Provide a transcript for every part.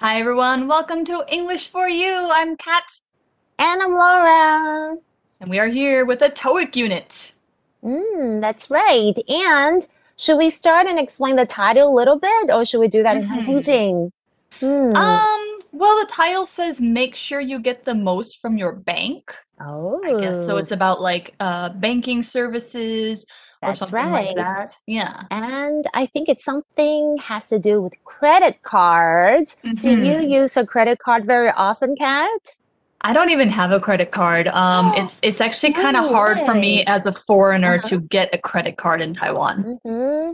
Hi, everyone. Welcome to English for You. I'm Kat. And I'm Laura. And we are here with a TOEIC unit. Mm, that's right. And should we start and explain the title a little bit, or should we do that in Mhm. teaching? Hmm. Um, well, the title says make sure you get the most from your bank. oh, I guess so. It's about like uh banking services That's something like right. that. Yeah. And I think it's something has to do with credit cards. Do you Mhm. use a credit card very often, Kat? I don't even have a credit card. Um, it's it's actually kind of No hard for me as a foreigner Uh-huh. to get a credit card in Taiwan. Mm-hmm.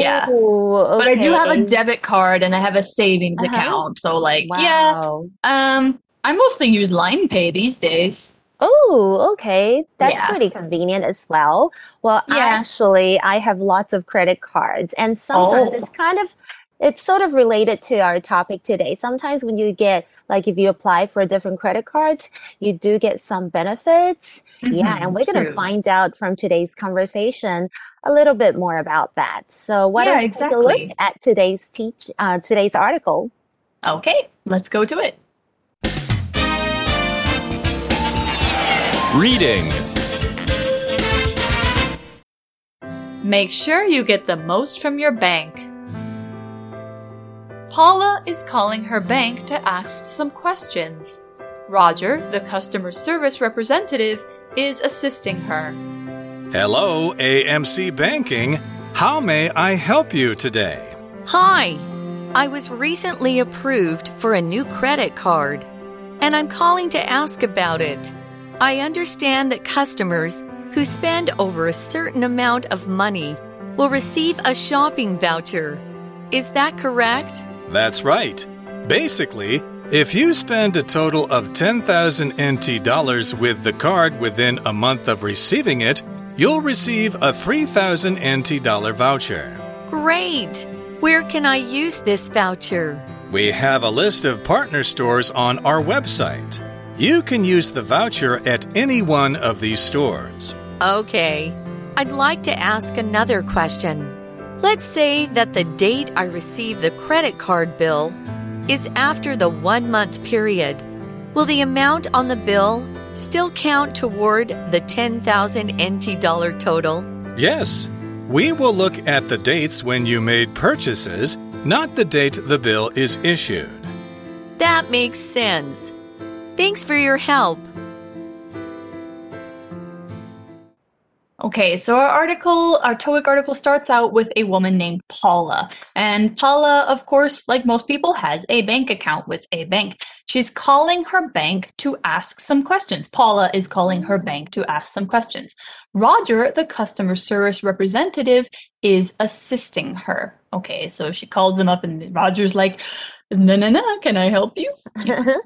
Yeah. Ooh, But I do have a debit card and I have a savings Uh-huh. account. So like, yeah, um, I mostly use Line Pay these days. Oh, okay. That's Yeah. pretty convenient as well. Well, Yeah. actually, I have lots of credit cards, and sometimes Oh. it's kind of it's sort of related to our topic today. Sometimes when you get like if you apply for different credit cards, you do get some benefits. Yeah, Mhm, and we're going to find out from today's conversation a little bit more about that. So why Yeah, don't we take a look at today's teach uh, today's article? Okay, let's go to it. Reading. Make sure you get the most from your bank. Paula is calling her bank to ask some questions. Roger, the customer service representative, is assisting her. Hello, AMC Banking. How may I help you today? Hi, I was recently approved for a new credit card, and I'm calling to ask about it. I understand that customers who spend over a certain amount of money will receive a shopping voucher. Is that correct? That's right. Basically, if you spend a total of 10,000 NT dollars with the card within a month of receiving it, you'll receive a 3,000 NT dollar voucher. Great! Where can I use this voucher? We have a list of partner stores on our website. You can use the voucher at any one of these stores. Okay. I'd like to ask another question. Let's say that the date I receive the credit card bill is after the one month period. Will the amount on the bill still count toward the 10,000 NT dollar total? Yes, we will look at the dates when you made purchases, not the date the bill is issued. That makes sense. Thanks for your help. Okay, so our article, our TOEIC article starts out with a woman named Paula. And Paula, of course, like most people, has a bank account with a bank. She's calling her bank to ask some questions. Paula is calling her bank to ask some questions. Roger, the customer service representative, is assisting her. Okay, so she calls them up and Roger's like, no, no, no, can I help you?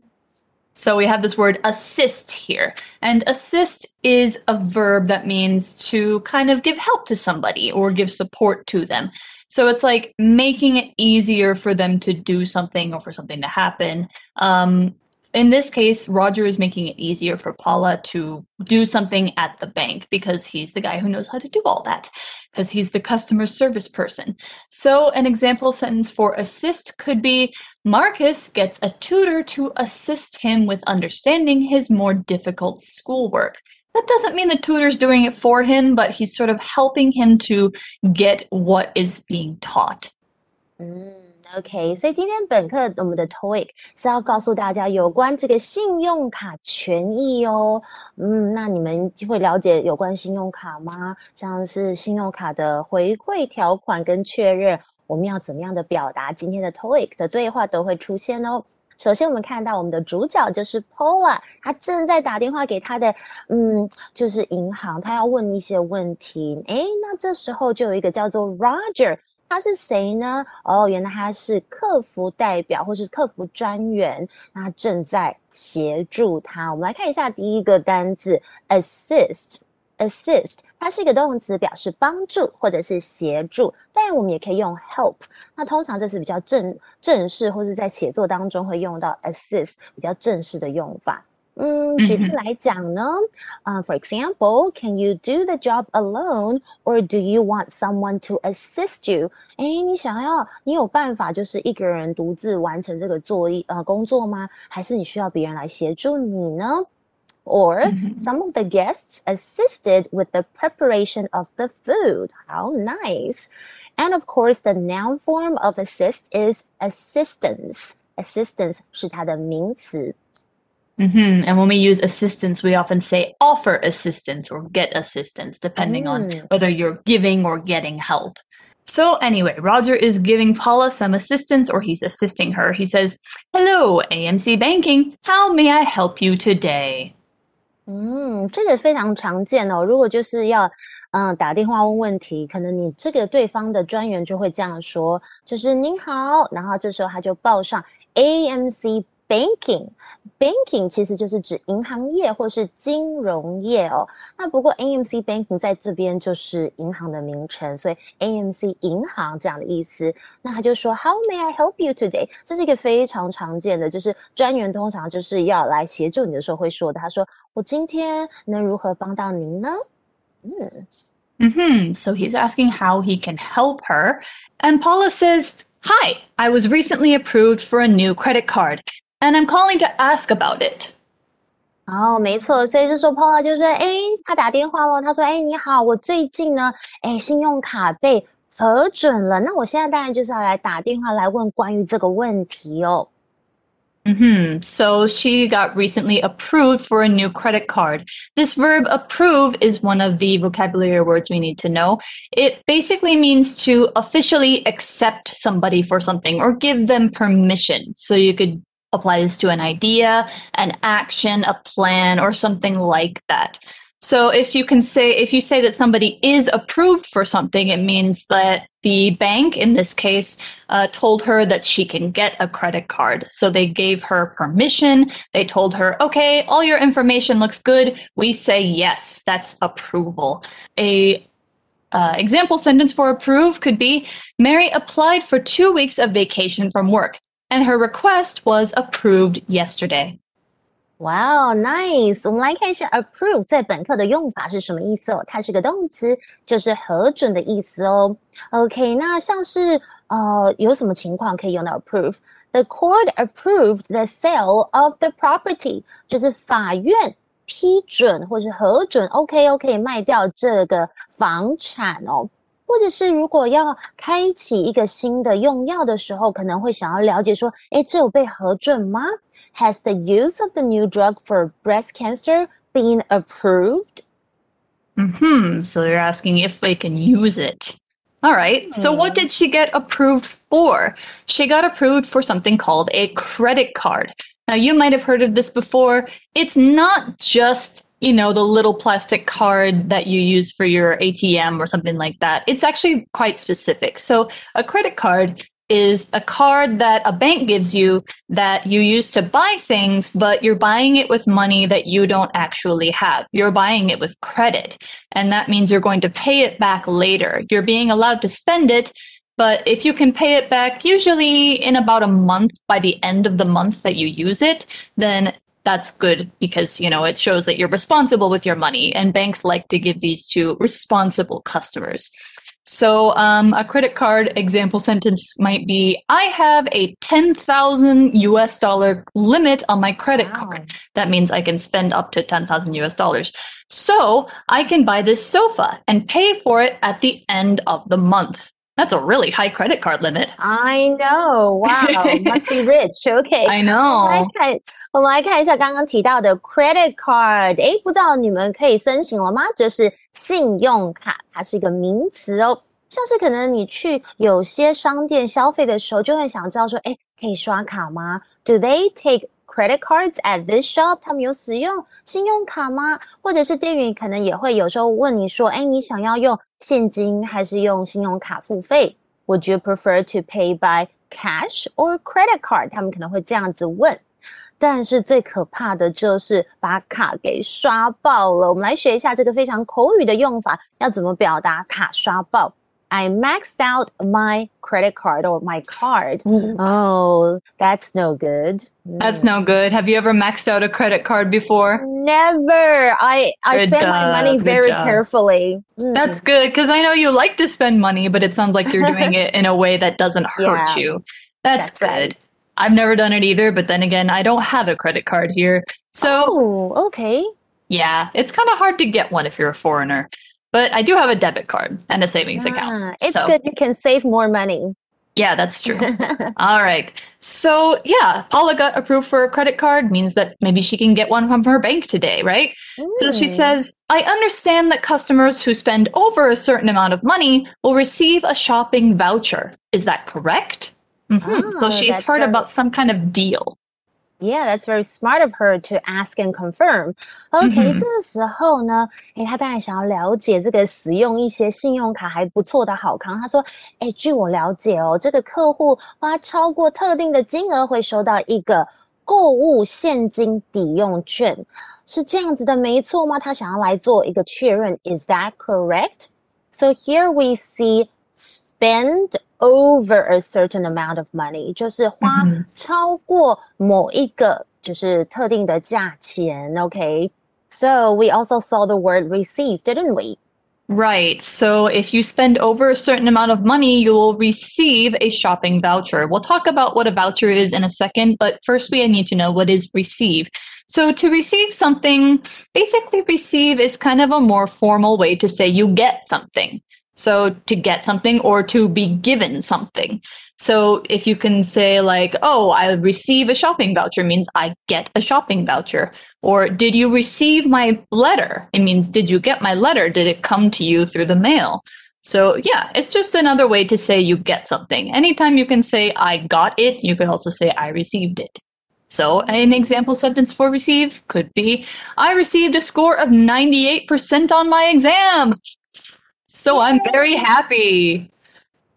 So we have this word assist here. And assist is a verb that means to kind of give help to somebody or give support to them. So it's like making it easier for them to do something or for something to happen. Um, in this case, Roger is making it easier for Paula to do something at the bank because he's the guy who knows how to do all that, because he's the customer service person. So, an example sentence for assist could be Marcus gets a tutor to assist him with understanding his more difficult schoolwork. That doesn't mean the tutor's doing it for him, but he's sort of helping him to get what is being taught. 嗯，OK，所以今天本课我们的 TOEIC 是要告诉大家有关这个信用卡权益哦。嗯，那你们会了解有关信用卡吗？像是信用卡的回馈条款跟确认，我们要怎么样的表达？今天的 TOEIC 的对话都会出现哦。首先，我们看到我们的主角就是 Paula，他正在打电话给他的，嗯，就是银行，他要问一些问题。诶，那这时候就有一个叫做 Roger，他是谁呢？哦，原来他是客服代表或是客服专员，那他正在协助他。我们来看一下第一个单字 assist。assist 它是一个动词，表示帮助或者是协助。当然，我们也可以用 help。那通常这是比较正正式，或是在写作当中会用到 assist 比较正式的用法。嗯，举例来讲呢，呃、f o r example，can you do the job alone or do you want someone to assist you？哎，你想要，你有办法就是一个人独自完成这个作业呃工作吗？还是你需要别人来协助你呢？Or some of the guests assisted with the preparation of the food. How nice! And of course, the noun form of assist is assistance. Assistance 是它的名词。 Mm-hmm. And when we use assistance, we often say offer assistance or get assistance, depending on whether you're giving or getting help. So, anyway, Roger is giving Paula some assistance or he's assisting her. He says, Hello, AMC Banking. How may I help you today? 嗯，这个非常常见哦。如果就是要嗯打电话问问题，可能你这个对方的专员就会这样说，就是您好，然后这时候他就报上 AMC Banking，banking 其实就是指银行业或是金融业哦。那不过 AMC Banking 在这边就是银行的名称，所以 AMC 银行这样的意思。那他就说 How may I help you today？这是一个非常常见的，就是专员通常就是要来协助你的时候会说的。他说我今天能如何帮到您呢？嗯。Mm-hmm. So he's asking how he can help her. And Paula says, Hi, I was recently approved for a new credit card and I'm calling to ask about it. 哦，没错，所以这时候 Paula 就说：“哎，他打电话了。他说：‘哎，你好，我最近呢，哎，信用卡被核准了。那我现在当然就是要来打电话来问关于这个问题哦。’” hmm So she got recently approved for a new credit card. This verb approve is one of the vocabulary words we need to know. It basically means to officially accept somebody for something or give them permission. So you could apply this to an idea, an action, a plan, or something like that. So if you can say, if you say that somebody is approved for something, it means that the bank, in this case, uh, told her that she can get a credit card. So they gave her permission. They told her, okay, all your information looks good. We say yes, that's approval. A uh, example sentence for approve could be Mary applied for two weeks of vacation from work, and her request was approved yesterday. 哇哦，nice！我们来看一下 approve 在本课的用法是什么意思哦？它是个动词，就是核准的意思哦。OK，那像是呃有什么情况可以用到 approve？The court approved the sale of the property，就是法院批准或是核准，OK OK 卖掉这个房产哦。 或者是如果要开启一个新的用药的时候，可能会想要了解说，哎，这有被核准吗？Has the use of the new drug for breast cancer been approved? Hmm. So you're asking if they can use it. All right. Mm. So what hmm. did she get approved for? She got approved for something called a credit card. Now you might have heard of this before. It's not just you know, the little plastic card that you use for your ATM or something like that. It's actually quite specific. So, a credit card is a card that a bank gives you that you use to buy things, but you're buying it with money that you don't actually have. You're buying it with credit. And that means you're going to pay it back later. You're being allowed to spend it, but if you can pay it back, usually in about a month by the end of the month that you use it, then that's good because you know it shows that you're responsible with your money and banks like to give these to responsible customers so, um, a credit card example sentence might be I have a 10,000 US dollar limit on my credit wow. card. That means I can spend up to 10,000 US dollars. So, I can buy this sofa and pay for it at the end of the month. That's a really high credit card limit. I know. Wow, must be rich. Okay. I know. 我们来看，我们来看一下刚刚提到的 credit card。诶，不知道你们可以申请了吗？就是信用卡，它是一个名词哦。像是可能你去有些商店消费的时候，就会想知道说，诶，可以刷卡吗？Do they take credit cards at this shop？他们有使用信用卡吗？或者是店员可能也会有时候问你说，哎，你想要用 现金还是用信用卡付费？Would you prefer to pay by cash or credit card？他们可能会这样子问。但是最可怕的就是把卡给刷爆了。我们来学一下这个非常口语的用法，要怎么表达卡刷爆 I maxed out my credit card or my card. Oh, that's no good. That's no good. Have you ever maxed out a credit card before? Never. I I Good spend my money very carefully. Mm. That's good because I know you like to spend money, but it sounds like you're doing it in a way that doesn't hurt Yeah. you. That's, That's good. right. I've never done it either, but then again, I don't have a credit card here. So, Oh, okay. yeah, it's kind of hard to get one if you're a foreigner. But I do have a debit card and a savings Ah, account. it's so, good you can save more money. yeah, that's true. All right. So, yeah, Paula got approved for a credit card means that maybe she can get one from her bank today, right? So she Mm. says, I understand that customers who spend over a certain amount of money will receive a shopping voucher. Is that correct? Mhm. so Ah, she's heard very- about some kind of deal. Yeah, that's very smart of her to ask and confirm. OK，、嗯哼这个时候呢，诶，他当然想要了解这个使用一些信用卡还不错的好康。他说，诶，据我了解哦，这个客户花超过特定的金额会收到一个购物现金抵用券，是这样子的，没错吗？他想要来做一个确认，Is that correct? So here we see spend over a certain amount of money，就是花嗯哼超过某一个就是特定的价钱。OK。So we also saw the word receive, didn't we? Right. So if you spend over a certain amount of money, you will receive a shopping voucher. We'll talk about what a voucher is in a second, but first we need to know what is receive. So to receive something, basically receive is kind of a more formal way to say you get something. So to get something or to be given something. So if you can say like, oh, I receive a shopping voucher means I get a shopping voucher. Or did you receive my letter? It means did you get my letter? Did it come to you through the mail? So yeah, it's just another way to say you get something. Anytime you can say I got it, you could also say I received it. So an example sentence for receive could be I received a score of 98% on my exam. So I'm very happy.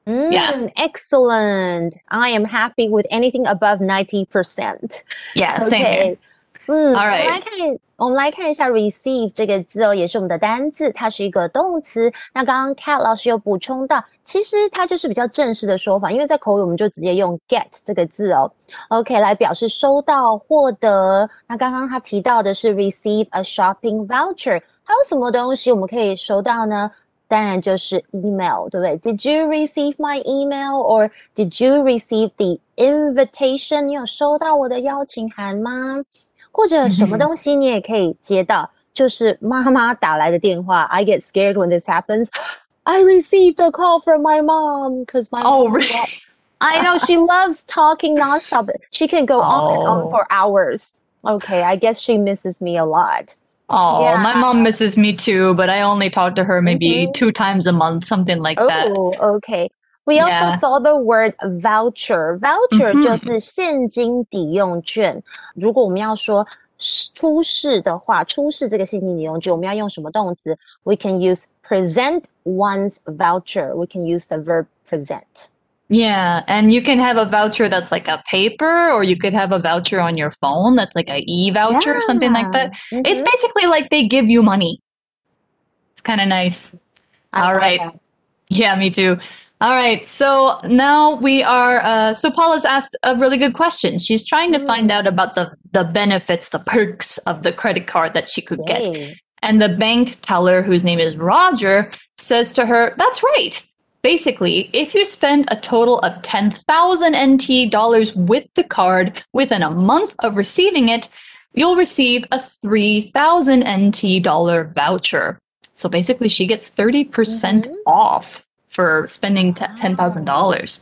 Mm, yeah. Excellent. I am happy with anything above 90%. Yeah, same okay. 嗯，我们来看，我们来看一下 receive 这个字哦，也是我们的单字，它是一个动词。那刚刚 Kat 老师有补充到，其实它就是比较正式的说法，因为在口语我们就直接用 get 这个字哦，OK 来表示收到、获得。那刚刚他提到的是 receive a shopping voucher，还有什么东西我们可以收到呢？当然就是 email，对不对？Did you receive my email or did you receive the invitation？你有收到我的邀请函吗？或者什么嗯哼东西你也可以接到，就是妈妈打来的电话。I get scared when this happens. I received a call from my mom because my Oh, mom really? I know she loves talking nonstop. She can go on and on Oh. for hours. Okay, I guess she misses me a lot. Oh, my Yeah. mom misses me too, but I only talk to her maybe Mhm. two times a month, something like that. Oh, okay. We also Yeah. saw the word voucher. Voucher 嗯哼就是现金抵用券。如果我们要说出示的话，出示这个现金抵用券，我们要用什么动词？We can use present one's voucher. We can use the verb present. Yeah, and you can have a voucher that's like a paper, or you could have a voucher on your phone that's like a e voucher, or something like that. Yeah. It's basically like they give you money. It's kind of nice. I all right. that. Yeah, me too. All right, so now we are. Uh, so Paula's asked a really good question. She's trying to find out about the the benefits, the perks of the credit card that she could get. And the bank teller, whose name is Roger, says to her, That's right. Basically, if you spend a total of 10,000 NT dollars with the card within a month of receiving it, you'll receive a 3,000 NT dollar voucher. So basically, she gets 30% Mhm. off for spending t- $10,000,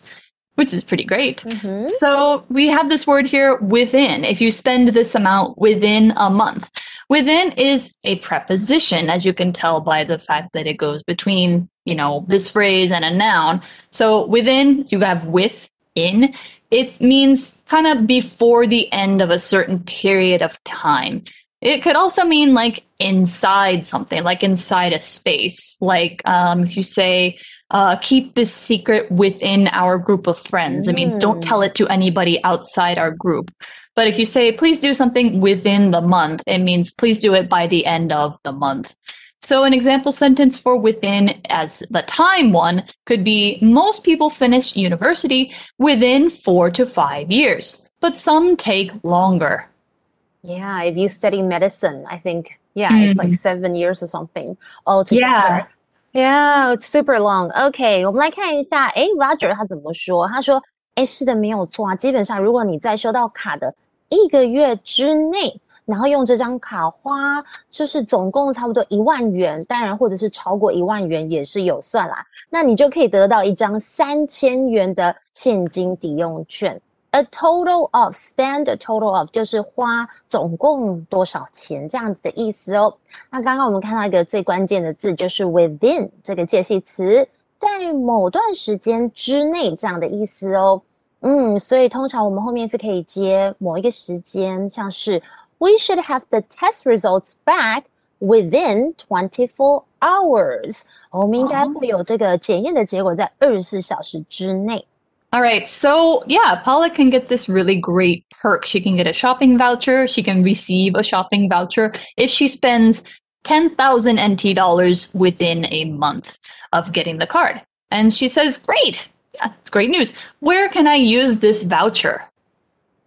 which is pretty great. Mhm. So we have this word here within. If you spend this amount within a month, within is a preposition, as you can tell by the fact that it goes between, you know, this phrase and a noun. So within, you have with in. It means kind of before the end of a certain period of time. It could also mean like inside something, like inside a space. Like um, if you say, uh, keep this secret within our group of friends, it means don't Mm. tell it to anybody outside our group. But if you say, please do something within the month, it means please do it by the end of the month. So, an example sentence for within as the time one could be most people finish university within four to five years, but some take longer. Yeah, if you study medicine, I think, yeah, it's like seven years or something altogether. Yeah, it's super long. OK，我们来看一下，诶 r o g e r 他怎么说？他说，诶，是的，没有错啊。基本上，如果你在收到卡的 一个月之内，然后用这张卡花，就是总共差不多一万元，当然或者是超过一万元也是有算啦。那你就可以得到一张三千元的现金抵用券。A total of spend a total of 就是花总共多少钱这样子的意思哦。那刚刚我们看到一个最关键的字就是 within 这个介系词，在某段时间之内这样的意思哦。嗯，所以通常我们后面是可以接某一个时间，像是 We should have the test results back within twenty four hours。我们应该会有这个检验的结果在二十四小时之内。All right. So, yeah, Paula can get this really great perk. She can get a shopping voucher. She can receive a shopping voucher if she spends 10,000 NT dollars within a month of getting the card. And she says, Great. Yeah, it's great news. Where can I use this voucher?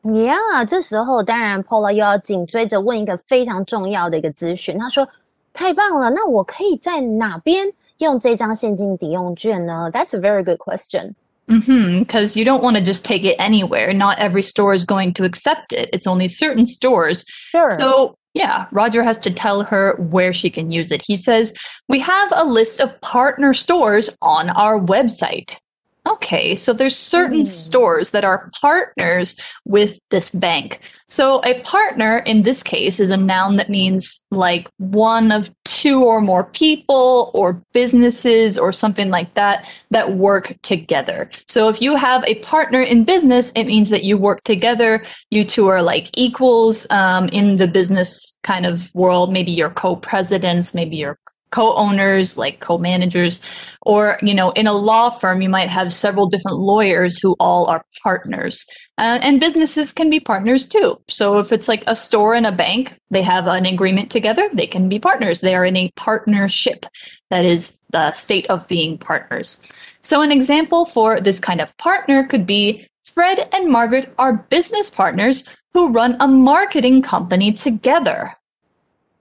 Yeah，这时候当然 Paula 又要紧追着问一个非常重要的一个资讯。她说：“太棒了，那我可以在哪边用这张现金抵用券呢？”That's a very good question. Mm-hmm. Because you don't want to just take it anywhere. Not every store is going to accept it. It's only certain stores. Sure. So yeah, Roger has to tell her where she can use it. He says, We have a list of partner stores on our website. Okay, so there's certain mm. stores that are partners with this bank. So a partner in this case is a noun that means like one of two or more people or businesses or something like that that work together. So if you have a partner in business, it means that you work together. You two are like equals um, in the business kind of world. Maybe you're co-presidents, maybe you're co-owners like co-managers or you know in a law firm you might have several different lawyers who all are partners. Uh, and businesses can be partners too. So if it's like a store and a bank they have an agreement together they can be partners. They are in a partnership that is the state of being partners. So an example for this kind of partner could be fred and margaret are business partners who run a marketing company together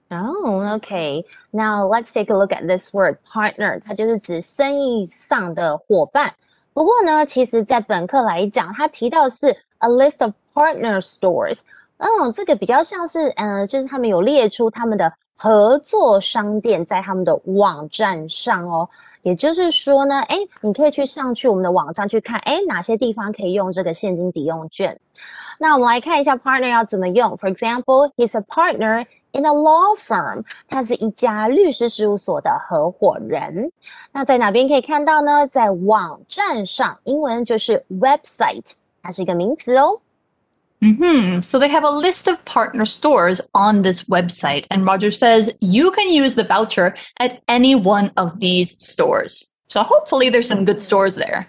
Oh, okay. Now let's take a look at this word partner，它就是指生意上的伙伴。不过呢，其实在本课来讲，它提到是 a list of partner stores。嗯，这个比较像是，呃，就是他们有列出他们的合作商店在他们的网站上哦。也就是说呢，哎，你可以去上去我们的网站去看，哎，哪些地方可以用这个现金抵用券。那我们来看一下 partner 要怎么用。For example, he's a partner in a law firm，他是一家律师事务所的合伙人。那在哪边可以看到呢？在网站上，英文就是 website，它是一个名词哦。Mm-hmm. So they have a list of partner stores on this website, and Roger says you can use the voucher at any one of these stores. So hopefully there's some good stores there.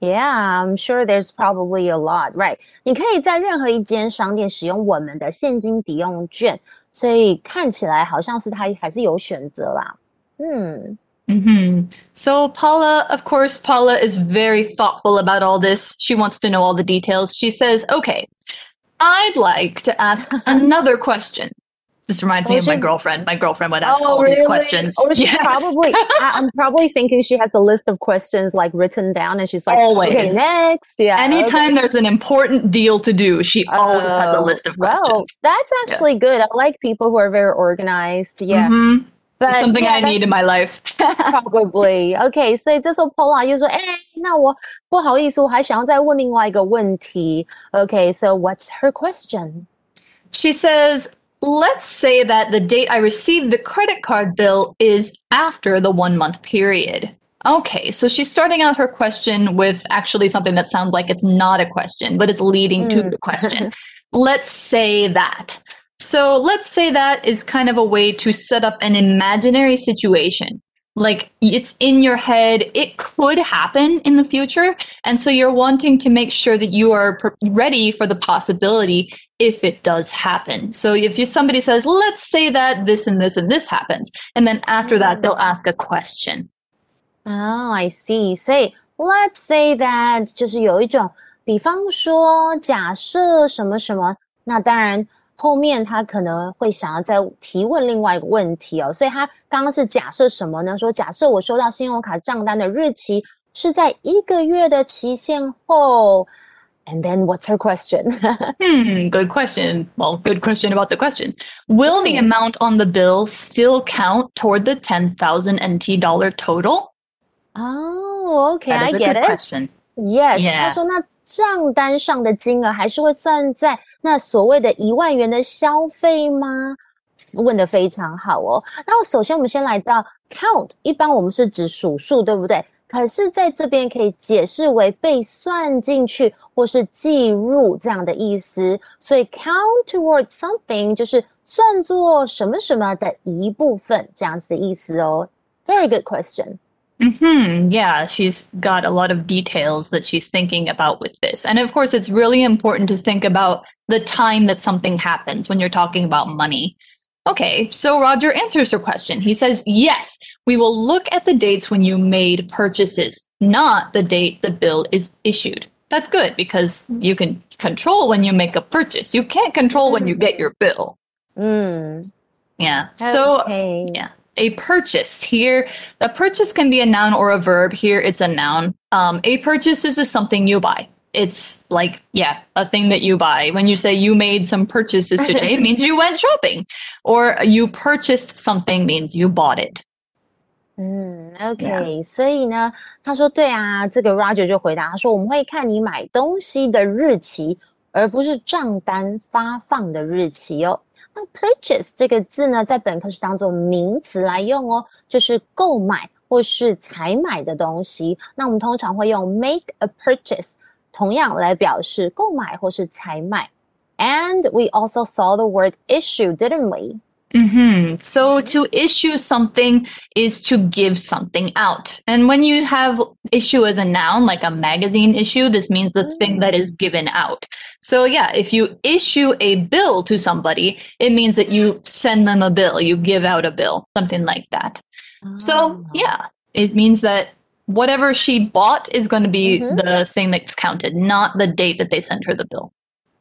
Yeah, I'm sure there's probably a lot, right? 你可以在任何一间商店使用我们的现金抵用券， 所以看起来好像是它还是有选择啦。嗯。Mm-hmm. So Paula, of course, Paula is very thoughtful about all this. She wants to know all the details. She says, "Okay, I'd like to ask another question." This reminds me of my girlfriend. My girlfriend would ask oh, all really? these questions. Oh, she yes. probably. I, am probably thinking she has a list of questions like written down, and she's like, always okay, next. Yeah. Anytime okay. there's an important deal to do, she always uh, has a oh, list of questions. Well, that's actually yeah. good. I like people who are very organized. Yeah. Mm-hmm. But something yeah, I need in my life. probably OK，所以这时候 Paula 就说：“哎，那我不好意思，我还想要再问另外一个问题。”OK，so what's her question? She says. Let's say that the date I received the credit card bill is after the one month period. Okay, so she's starting out her question with actually something that sounds like it's not a question, but it's leading mm. to the question. let's say that. So let's say that is kind of a way to set up an imaginary situation like it's in your head it could happen in the future and so you're wanting to make sure that you are pre- ready for the possibility if it does happen so if you somebody says let's say that this and this and this happens and then after that they'll ask a question Oh, I see.所以 let's say that 就是有一种，比方说假设什么什么，那当然 后面他可能会想要再提问另外一个问题哦。所以他刚刚是假设什么呢？说假设我收到信用卡账单的日期是在一个月的期限后。And then what's her question? hmm good question well good question about the question will the amount on the bill still count toward the 10000 nt dollar total Oh, okay, That I is a get good it. question Yes， Yeah. 他说那 账单上的金额还是会算在那所谓的一万元的消费吗？问的非常好哦。那首先我们先来到 count，一般我们是指数数，对不对？可是在这边可以解释为被算进去或是计入这样的意思。所以 count toward something 就是算作什么什么的一部分这样子的意思哦。Very good question. Hmm Yeah, she's got a lot of details that she's thinking about with this. And of course, it's really important to think about the time that something happens when you're talking about money. Okay, so Roger answers her question. He says, Yes, we will look at the dates when you made purchases, not the date the bill is issued. That's good because you can control when you make a purchase. You can't control when you get your bill. 嗯 Yeah. So yeah A purchase here, a purchase can be a noun or a verb. Here it's a noun. Um, a purchase is just something you buy. It's like, yeah, a thing that you buy. When you say you made some purchases today, it means you went shopping. Or you purchased something means you bought it. 嗯，OK，所以呢，他说对啊，这个 Roger 就回答他说，我们会看你买东西的日期，而不是账单发放的日期哦。 那 purchase 这个字呢，在本课是当做名词来用哦，就是购买或是采买的东西。那我们通常会用 make a purchase，同样来表示购买或是采买。And we also saw the word issue, didn't we? Hmm So to issue something is to give something out. And when you have issue as a noun, like a magazine issue, this means the thing that is given out. So yeah, if you issue a bill to somebody, it means that you send them a bill, you give out a bill, something like that. So Ah. yeah, it means that whatever she bought is going to be Mhm. the thing that's counted, not the date that they sent her the bill.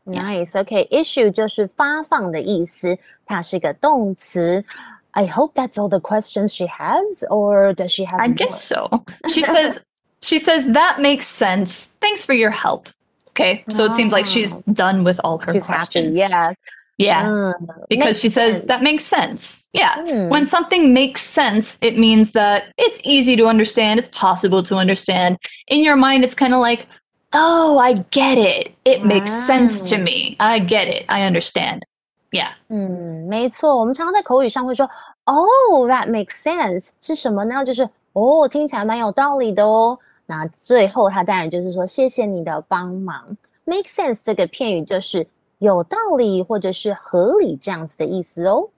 Nice. Okay. Issue 就是发放的意思，它是一个动词。I hope that's all the questions she has, or does she have? I more? guess so. She says she says that makes sense. Thanks for your help. Okay, so it seems like she's done with all her She's happy. questions. Yeah. Yeah, Mm, because makes she says that sense. makes sense. Yeah. Hmm. When something makes sense, it means that it's easy to understand, it's possible to understand. In your mind, it's kind of like, "Oh, I get it. It makes sense to Wow. me. I get it. I understand." Yeah. 嗯，没错，我们常常在口语上会说，Oh, that makes sense 是什么呢？就是哦，听起来蛮有道理的哦。那最后他当然就是说，谢谢你的帮忙。Make sense 这个片语就是有道理或者是合理这样子的意思哦。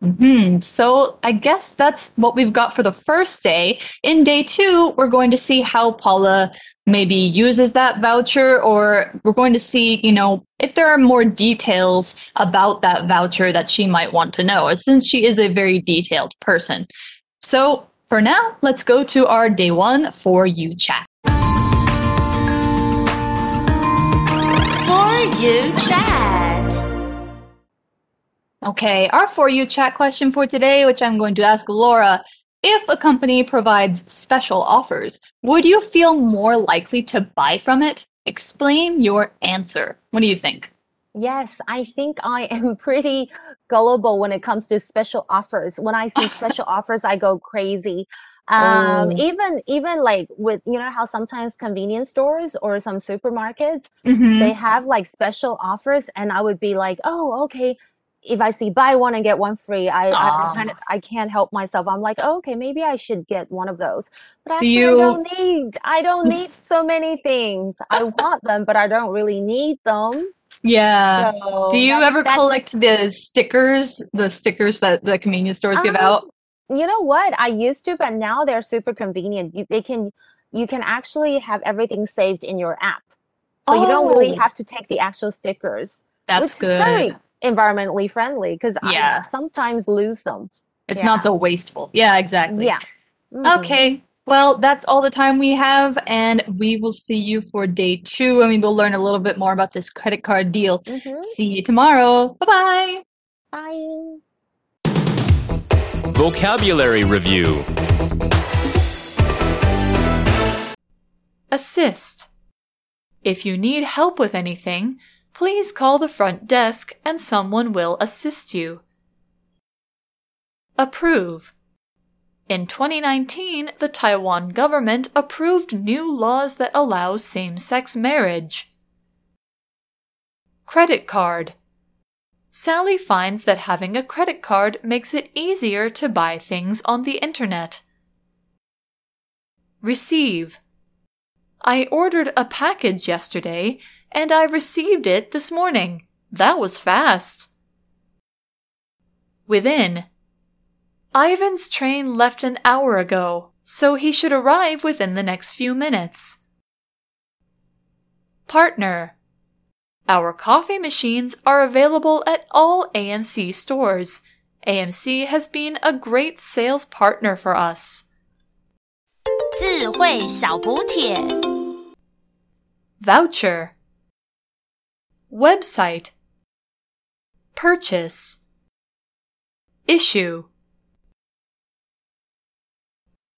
Hmm So I guess that's what we've got for the first day. In day two, we're going to see how Paula maybe uses that voucher, or we're going to see, you know, if there are more details about that voucher that she might want to know, since she is a very detailed person. So for now, let's go to our day one for you chat. For you chat. Okay, our For You chat question for today, which I'm going to ask Laura. If a company provides special offers, would you feel more likely to buy from it? Explain your answer. What do you think? Yes, I think I am pretty gullible when it comes to special offers. When I see special offers, I go crazy. Um, Oh. even even like with you know how sometimes convenience stores or some supermarkets Mhm. they have like special offers, and I would be like, oh, okay. If I see buy one and get one free, I, I Ah. kind of I can't help myself. I'm like, oh, okay, maybe I should get one of those. But Do you- I don't need I don't need so many things. I want them, but I don't really need them. Yeah. So Do you that's- ever collect the stickers, the stickers that the convenience stores give Um, out? You know what? I used to, but now they're super convenient. You, they can, you can actually have everything saved in your app, so you don't really Oh. have to take the actual stickers, That's good. very environmentally friendly. Because Yeah. I sometimes lose them. It's Yeah. not so wasteful. Yeah, exactly. Yeah. Mhm. Okay. Well, that's all the time we have, and we will see you for day two. I mean, we'll learn a little bit more about this credit card deal. Mhm. See you tomorrow. Bye bye. Bye. Vocabulary Review Assist. If you need help with anything, please call the front desk and someone will assist you. Approve. In 2019, the Taiwan government approved new laws that allow same sex marriage. Credit card. Sally finds that having a credit card makes it easier to buy things on the internet. Receive. I ordered a package yesterday and I received it this morning. That was fast. Within. Ivan's train left an hour ago, so he should arrive within the next few minutes. Partner. Our coffee machines are available at all AMC stores. AMC has been a great sales partner for us. 智慧小补帖。 Voucher Website. Purchase. Issue